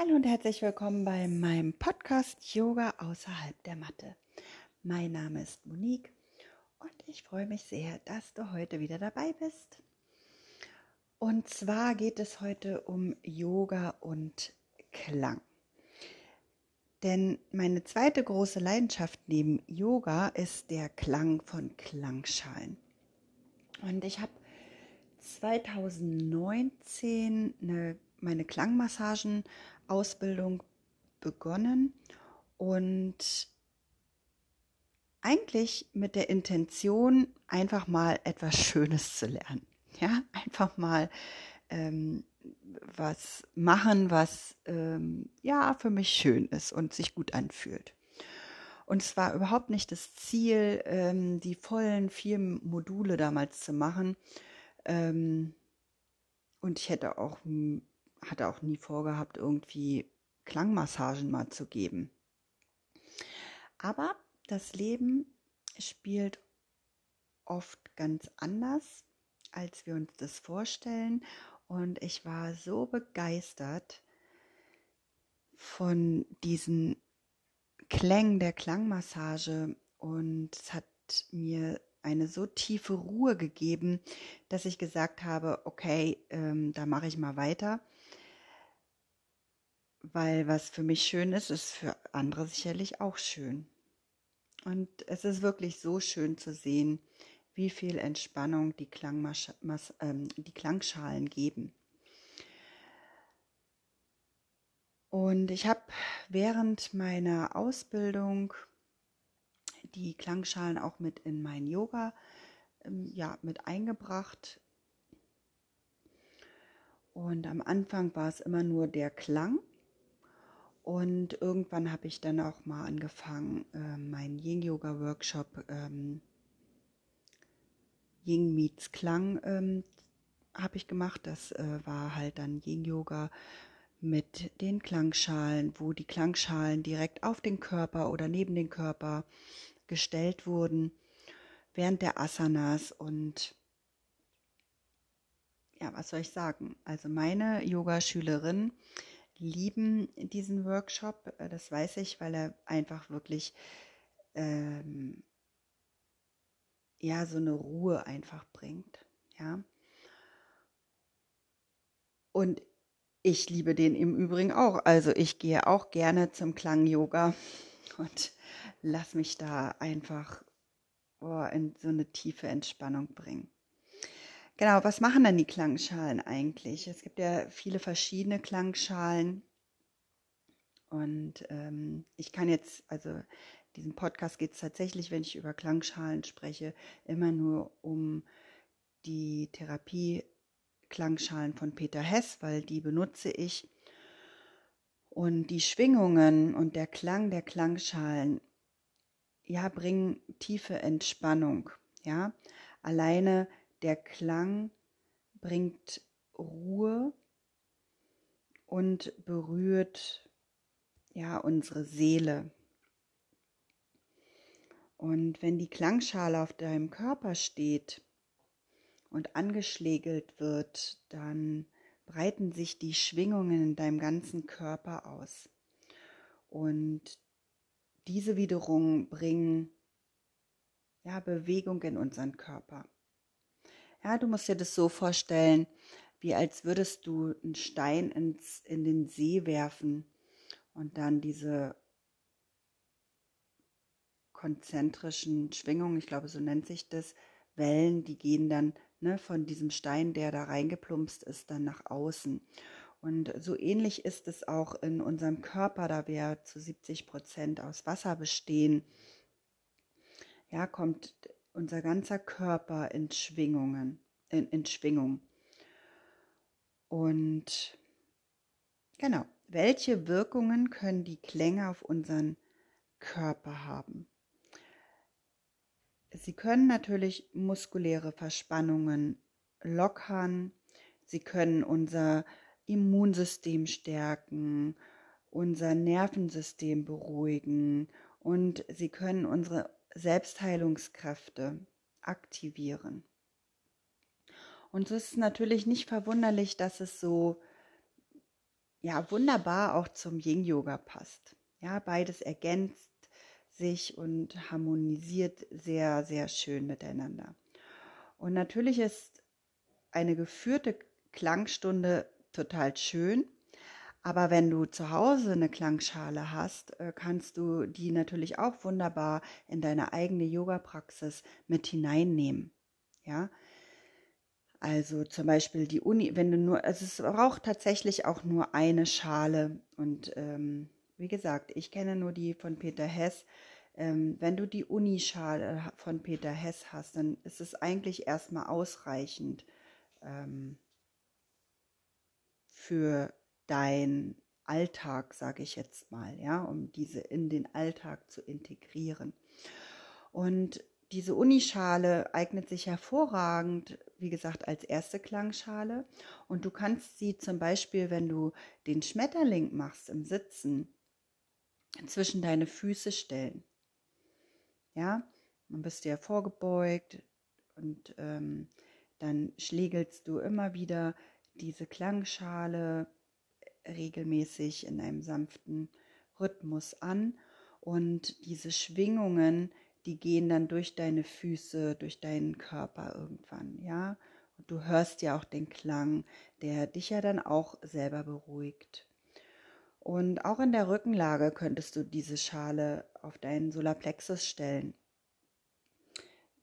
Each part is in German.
Hallo und herzlich willkommen bei meinem Podcast Yoga außerhalb der Matte. Mein Name ist Monique und ich freue mich sehr, dass du heute wieder dabei bist. Und zwar geht es heute um Yoga und Klang. Denn meine zweite große Leidenschaft neben Yoga ist der Klang von Klangschalen. Und ich habe 2019 eine, meine Klangmassagen-Ausbildung begonnen und eigentlich mit der Intention, einfach mal etwas Schönes zu lernen. Ja, einfach mal ähm, was machen, was ähm, ja für mich schön ist und sich gut anfühlt. Und es war überhaupt nicht das Ziel, ähm, die vollen vier Module damals zu machen. Ähm, und ich hätte auch, hatte auch nie vorgehabt, irgendwie Klangmassagen mal zu geben. Aber das Leben spielt oft ganz anders, als wir uns das vorstellen. Und ich war so begeistert von diesen Klängen der Klangmassage und es hat mir eine so tiefe Ruhe gegeben, dass ich gesagt habe, okay, ähm, da mache ich mal weiter. Weil was für mich schön ist, ist für andere sicherlich auch schön. Und es ist wirklich so schön zu sehen, wie viel Entspannung die, Klangmas ähm, die Klangschalen geben. Und ich habe während meiner Ausbildung die Klangschalen auch mit in mein Yoga ähm, ja, mit eingebracht. Und am Anfang war es immer nur der Klang. Und irgendwann habe ich dann auch mal angefangen, äh, meinen Yin-Yoga-Workshop ähm, Yin Meets Klang ähm, habe ich gemacht. Das äh, war halt dann Yin Yoga mit den Klangschalen, wo die Klangschalen direkt auf den Körper oder neben den Körper gestellt wurden während der Asanas und ja, was soll ich sagen? Also meine Yoga-Schülerinnen lieben diesen Workshop, äh, das weiß ich, weil er einfach wirklich ähm, ja so eine Ruhe einfach bringt, ja. Und ich liebe den im Übrigen auch. Also ich gehe auch gerne zum Klang-Yoga und lass mich da einfach oh, in so eine tiefe Entspannung bringen. Genau, was machen denn die Klangschalen eigentlich? Es gibt ja viele verschiedene Klangschalen. Und ähm, ich kann jetzt, also diesen Podcast geht es tatsächlich, wenn ich über Klangschalen spreche, immer nur um die Therapie Klangschalen von Peter Hess, weil die benutze ich. Und die Schwingungen und der Klang der Klangschalen, ja, bringen tiefe Entspannung. Ja, alleine der Klang bringt Ruhe und berührt ja unsere Seele. Und wenn die Klangschale auf deinem Körper steht, und angeschlägelt wird, dann breiten sich die Schwingungen in deinem ganzen Körper aus. Und diese wiederum bringen ja, Bewegung in unseren Körper. Ja, du musst dir das so vorstellen, wie als würdest du einen Stein ins, in den See werfen und dann diese konzentrischen Schwingungen, ich glaube, so nennt sich das, Wellen, die gehen dann ne, von diesem Stein, der da reingeplumpst ist, dann nach außen. Und so ähnlich ist es auch in unserem Körper, da wir zu 70 Prozent aus Wasser bestehen. Ja, kommt unser ganzer Körper in Schwingungen, in, in Schwingung. Und genau, welche Wirkungen können die Klänge auf unseren Körper haben? Sie können natürlich muskuläre Verspannungen lockern, sie können unser Immunsystem stärken, unser Nervensystem beruhigen und sie können unsere Selbstheilungskräfte aktivieren. Und es ist natürlich nicht verwunderlich, dass es so ja wunderbar auch zum Yin Yoga passt. Ja, beides ergänzt sich und harmonisiert sehr, sehr schön miteinander. Und natürlich ist eine geführte Klangstunde total schön. Aber wenn du zu Hause eine Klangschale hast, äh, kannst du die natürlich auch wunderbar in deine eigene Yoga-Praxis mit hineinnehmen. Ja, also zum Beispiel die Uni, wenn du nur, also es braucht tatsächlich auch nur eine Schale. Und ähm, wie gesagt, ich kenne nur die von Peter Hess. Ähm, wenn du die Unischale von Peter Hess hast, dann ist es eigentlich erstmal ausreichend ähm, für dein Alltag, sage ich jetzt mal, ja, um diese in den Alltag zu integrieren. Und diese Unischale eignet sich hervorragend, wie gesagt, als erste Klangschale. Und du kannst sie zum Beispiel, wenn du den Schmetterling machst im Sitzen, zwischen deine Füße stellen. Ja, dann bist du ja vorgebeugt und ähm, dann schlägelst du immer wieder diese Klangschale regelmäßig in einem sanften Rhythmus an und diese Schwingungen, die gehen dann durch deine Füße, durch deinen Körper irgendwann, ja. Und du hörst ja auch den Klang, der dich ja dann auch selber beruhigt. Und auch in der Rückenlage könntest du diese Schale auf deinen Solarplexus stellen.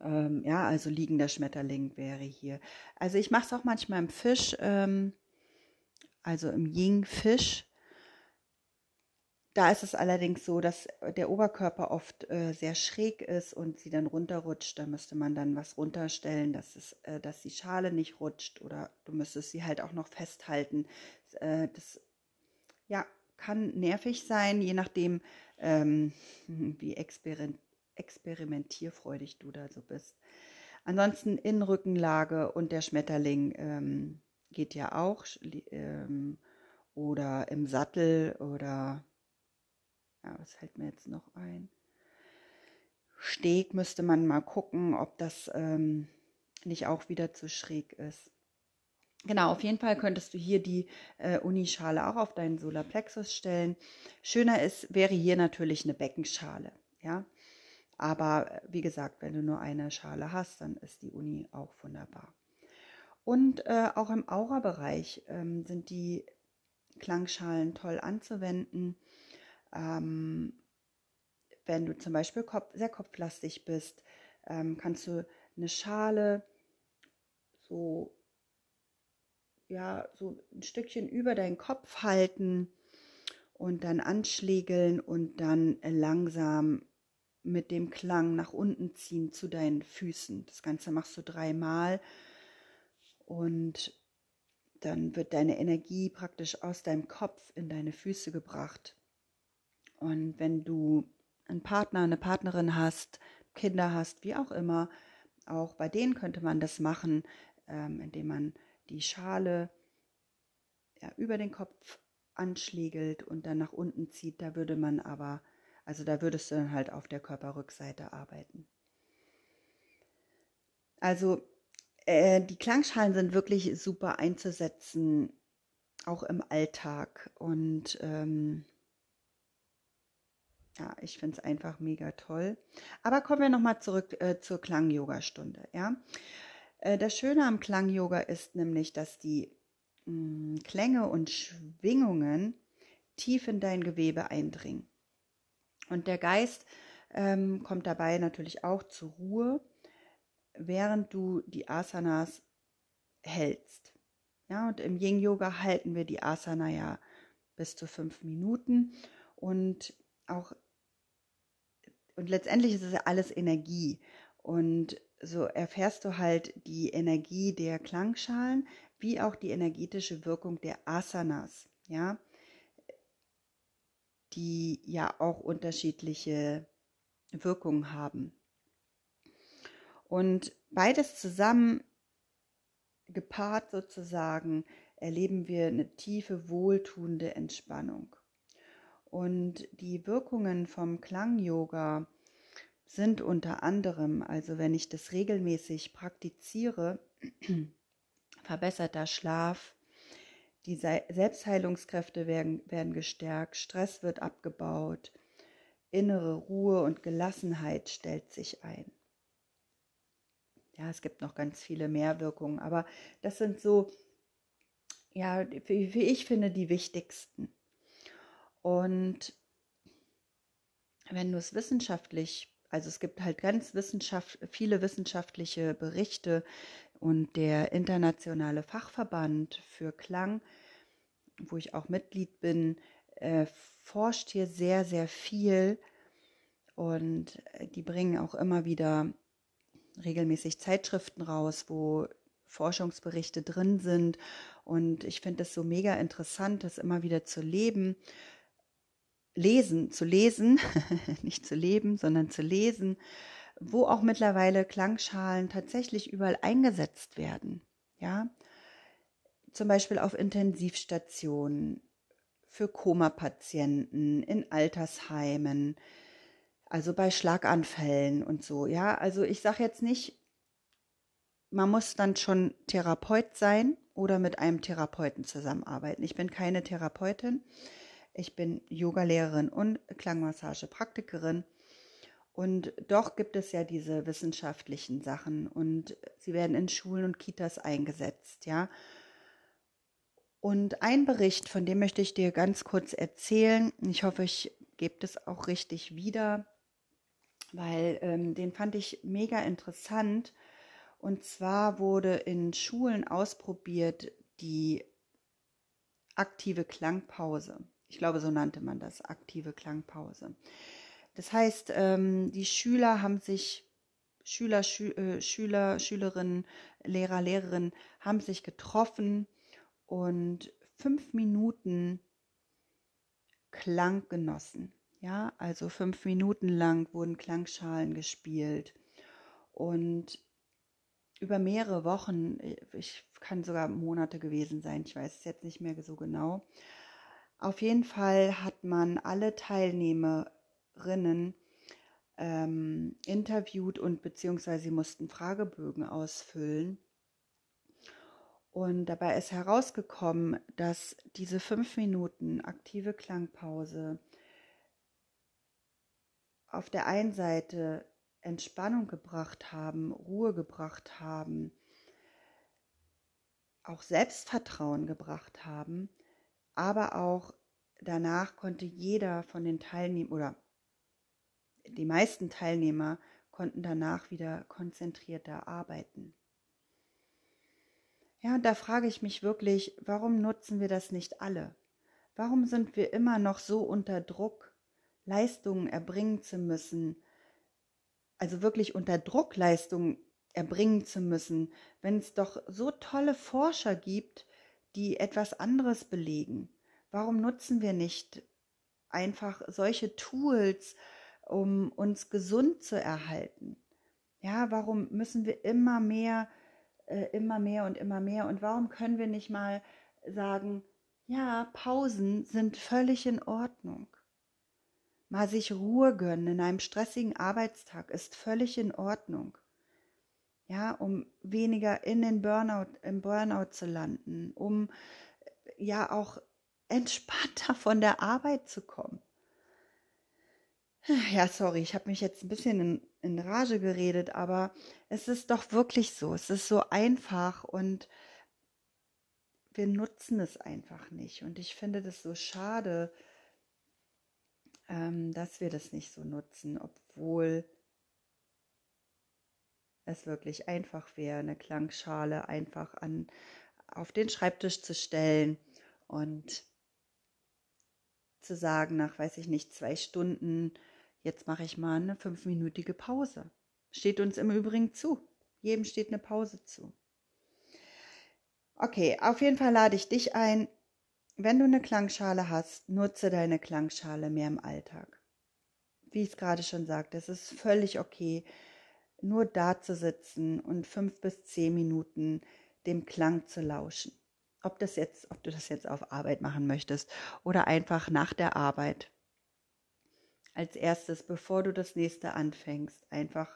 Ähm, ja, also liegender Schmetterling wäre hier. Also ich mache es auch manchmal im Fisch. Ähm, also im Yin-Fisch. Da ist es allerdings so, dass der Oberkörper oft äh, sehr schräg ist und sie dann runterrutscht. Da müsste man dann was runterstellen, dass, es, äh, dass die Schale nicht rutscht oder du müsstest sie halt auch noch festhalten. Äh, das ja, kann nervig sein, je nachdem, ähm, wie experiment experimentierfreudig du da so bist. Ansonsten Innenrückenlage und der Schmetterling ähm, geht ja auch. Ähm, oder im Sattel oder, ja, was fällt mir jetzt noch ein? Steg müsste man mal gucken, ob das ähm, nicht auch wieder zu schräg ist. Genau, auf jeden Fall könntest du hier die äh, Unischale auch auf deinen Solarplexus stellen. Schöner ist, wäre hier natürlich eine Beckenschale, ja. Aber äh, wie gesagt, wenn du nur eine Schale hast, dann ist die Uni auch wunderbar. Und äh, auch im Aura-Bereich ähm, sind die Klangschalen toll anzuwenden. Ähm, wenn du zum Beispiel Kopf, sehr kopflastig bist, ähm, kannst du eine Schale so, ja, so ein Stückchen über deinen Kopf halten und dann anschlägeln und dann langsam mit dem Klang nach unten ziehen zu deinen Füßen. Das Ganze machst du dreimal und dann wird deine Energie praktisch aus deinem Kopf in deine Füße gebracht. Und wenn du einen Partner, eine Partnerin hast, Kinder hast, wie auch immer, auch bei denen könnte man das machen, ähm, indem man die Schale ja, über den Kopf anschlägelt und dann nach unten zieht. Da würde man aber, also da würdest du dann halt auf der Körperrückseite arbeiten. Also äh, die Klangschalen sind wirklich super einzusetzen, auch im Alltag. Und ähm, ja, ich finde es einfach mega toll. Aber kommen wir nochmal zurück äh, zur Klang-Yoga-Stunde. Ja? Äh, das Schöne am Klang-Yoga ist nämlich, dass die mh, mm, Klänge und Schwingungen tief in dein Gewebe eindringen. Und der Geist ähm, kommt dabei natürlich auch zur Ruhe während du die Asanas hältst. Ja, und im Yin Yoga halten wir die Asana ja bis zu fünf Minuten und auch und letztendlich ist es ja alles Energie und so erfährst du halt die Energie der Klangschalen wie auch die energetische Wirkung der Asanas, ja, die ja auch unterschiedliche Wirkungen haben. Und beides zusammen gepaart sozusagen erleben wir eine tiefe, wohltuende Entspannung. Und die Wirkungen vom Klang-Yoga sind unter anderem, also wenn ich das regelmäßig praktiziere, verbesserter Schlaf, Die Selbstheilungskräfte werden, werden gestärkt, Stress wird abgebaut, innere Ruhe und Gelassenheit stellt sich ein. Ja, es gibt noch ganz viele mehr Wirkungen, aber das sind so, ja, wie ich finde, die wichtigsten. Und wenn du es wissenschaftlich, also es gibt halt ganz wissenschaft, viele wissenschaftliche Berichte und der internationale Fachverband für Klang, wo ich auch Mitglied bin, äh, forscht hier sehr, sehr viel und äh, die bringen auch immer wieder regelmäßig Zeitschriften raus, wo Forschungsberichte drin sind. Und ich finde es so mega interessant, das immer wieder zu leben, lesen, zu lesen, nicht zu leben, sondern zu lesen, wo auch mittlerweile Klangschalen tatsächlich überall eingesetzt werden. Ja, zum Beispiel auf Intensivstationen, für Koma-Patienten, in Altersheimen, also bei Schlaganfällen und so. Ja, also ich sage jetzt nicht, man muss dann schon Therapeut sein oder mit einem Therapeuten zusammenarbeiten. Ich bin keine Therapeutin. Ich bin Yogalehrerin und Klangmassagepraktikerin. Und doch gibt es ja diese wissenschaftlichen Sachen und sie werden in Schulen und Kitas eingesetzt, ja. Und ein Bericht, von dem möchte ich dir ganz kurz erzählen. Ich hoffe, ich gebe das auch richtig wieder, weil ähm, den fand ich mega interessant. Und zwar wurde in Schulen ausprobiert die aktive Klangpause. Ich glaube, so nannte man das, aktive Klangpause. Das heißt, ähm, die Schüler haben sich, Schüler, Schü äh, Schüler, Schülerinnen, Lehrer, Lehrerinnen haben sich getroffen und fünf Minuten Klang genossen. Ja, also fünf Minuten lang wurden Klangschalen gespielt und über mehrere Wochen, ich kann sogar Monate gewesen sein, ich weiß es jetzt nicht mehr so genau. Auf jeden Fall hat man alle Teilnehmerinnen ähm, interviewt und beziehungsweise sie mussten Fragebögen ausfüllen. Und dabei ist herausgekommen, dass diese fünf Minuten aktive Klangpause auf der einen Seite Entspannung gebracht haben, Ruhe gebracht haben, auch Selbstvertrauen gebracht haben, aber auch danach konnte jeder von den Teilnehmern oder die meisten Teilnehmer konnten danach wieder konzentrierter arbeiten. Ja, und da frage ich mich wirklich, warum nutzen wir das nicht alle? Warum sind wir immer noch so unter Druck, Leistungen erbringen zu müssen, also wirklich unter Druck Leistungen erbringen zu müssen, wenn es doch so tolle Forscher gibt, die etwas anderes belegen? Warum nutzen wir nicht einfach solche Tools, um uns gesund zu erhalten? Ja, warum müssen wir immer mehr äh, immer mehr und immer mehr. Und warum können wir nicht mal sagen, ja, Pausen sind völlig in Ordnung. Mal sich Ruhe gönnen in einem stressigen Arbeitstag ist völlig in Ordnung. Ja, um weniger in den Burnout, im Burnout zu landen, um ja auch entspannter von der Arbeit zu kommen. Ja, sorry, ich habe mich jetzt ein bisschen in, in Rage geredet, aber es ist doch wirklich so. Es ist so einfach und wir nutzen es einfach nicht. Und ich finde das so schade, dass wir das nicht so nutzen, obwohl es wirklich einfach wäre, eine Klangschale einfach an, auf den Schreibtisch zu stellen und zu sagen, nach, weiß ich nicht, zwei Stunden, Jetzt mache ich mal eine fünfminütige Pause. Steht uns im Übrigen zu. Jedem steht eine Pause zu. Okay, auf jeden Fall lade ich dich ein. Wenn du eine Klangschale hast, nutze deine Klangschale mehr im Alltag. Wie ich es gerade schon sagte, es ist völlig okay, nur da zu sitzen und fünf bis zehn Minuten dem Klang zu lauschen. Ob das jetzt, ob du das jetzt auf Arbeit machen möchtest oder einfach nach der Arbeit als erstes, bevor du das nächste anfängst, einfach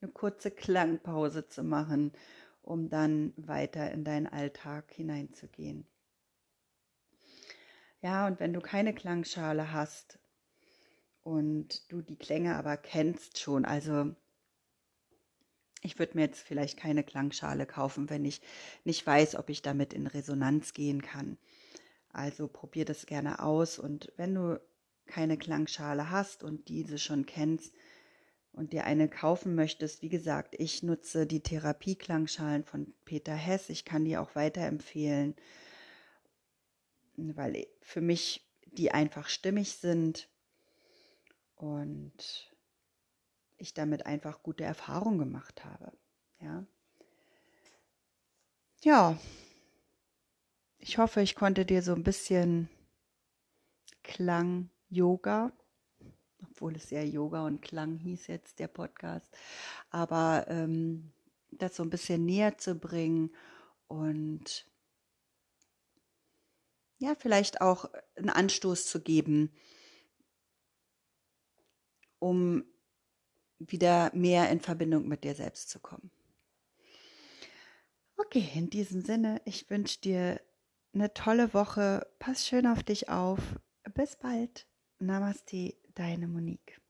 eine kurze Klangpause zu machen, um dann weiter in deinen Alltag hineinzugehen. Ja, und wenn du keine Klangschale hast und du die Klänge aber kennst schon, also ich würde mir jetzt vielleicht keine Klangschale kaufen, wenn ich nicht weiß, ob ich damit in Resonanz gehen kann. Also probier das gerne aus und wenn du keine Klangschale hast und diese schon kennst und dir eine kaufen möchtest, wie gesagt, ich nutze die Therapieklangschalen von Peter Hess. Ich kann die auch weiterempfehlen, weil für mich die einfach stimmig sind und ich damit einfach gute Erfahrungen gemacht habe. Ja. Ja. Ich hoffe, ich konnte dir so ein bisschen Klang Yoga, obwohl es ja Yoga und Klang hieß jetzt der Podcast, aber ähm, das so ein bisschen näher zu bringen und ja, vielleicht auch einen Anstoß zu geben, um wieder mehr in Verbindung mit dir selbst zu kommen. Okay, in diesem Sinne, ich wünsche dir eine tolle Woche. Pass schön auf dich auf. Bis bald. Namaste, deine Monique.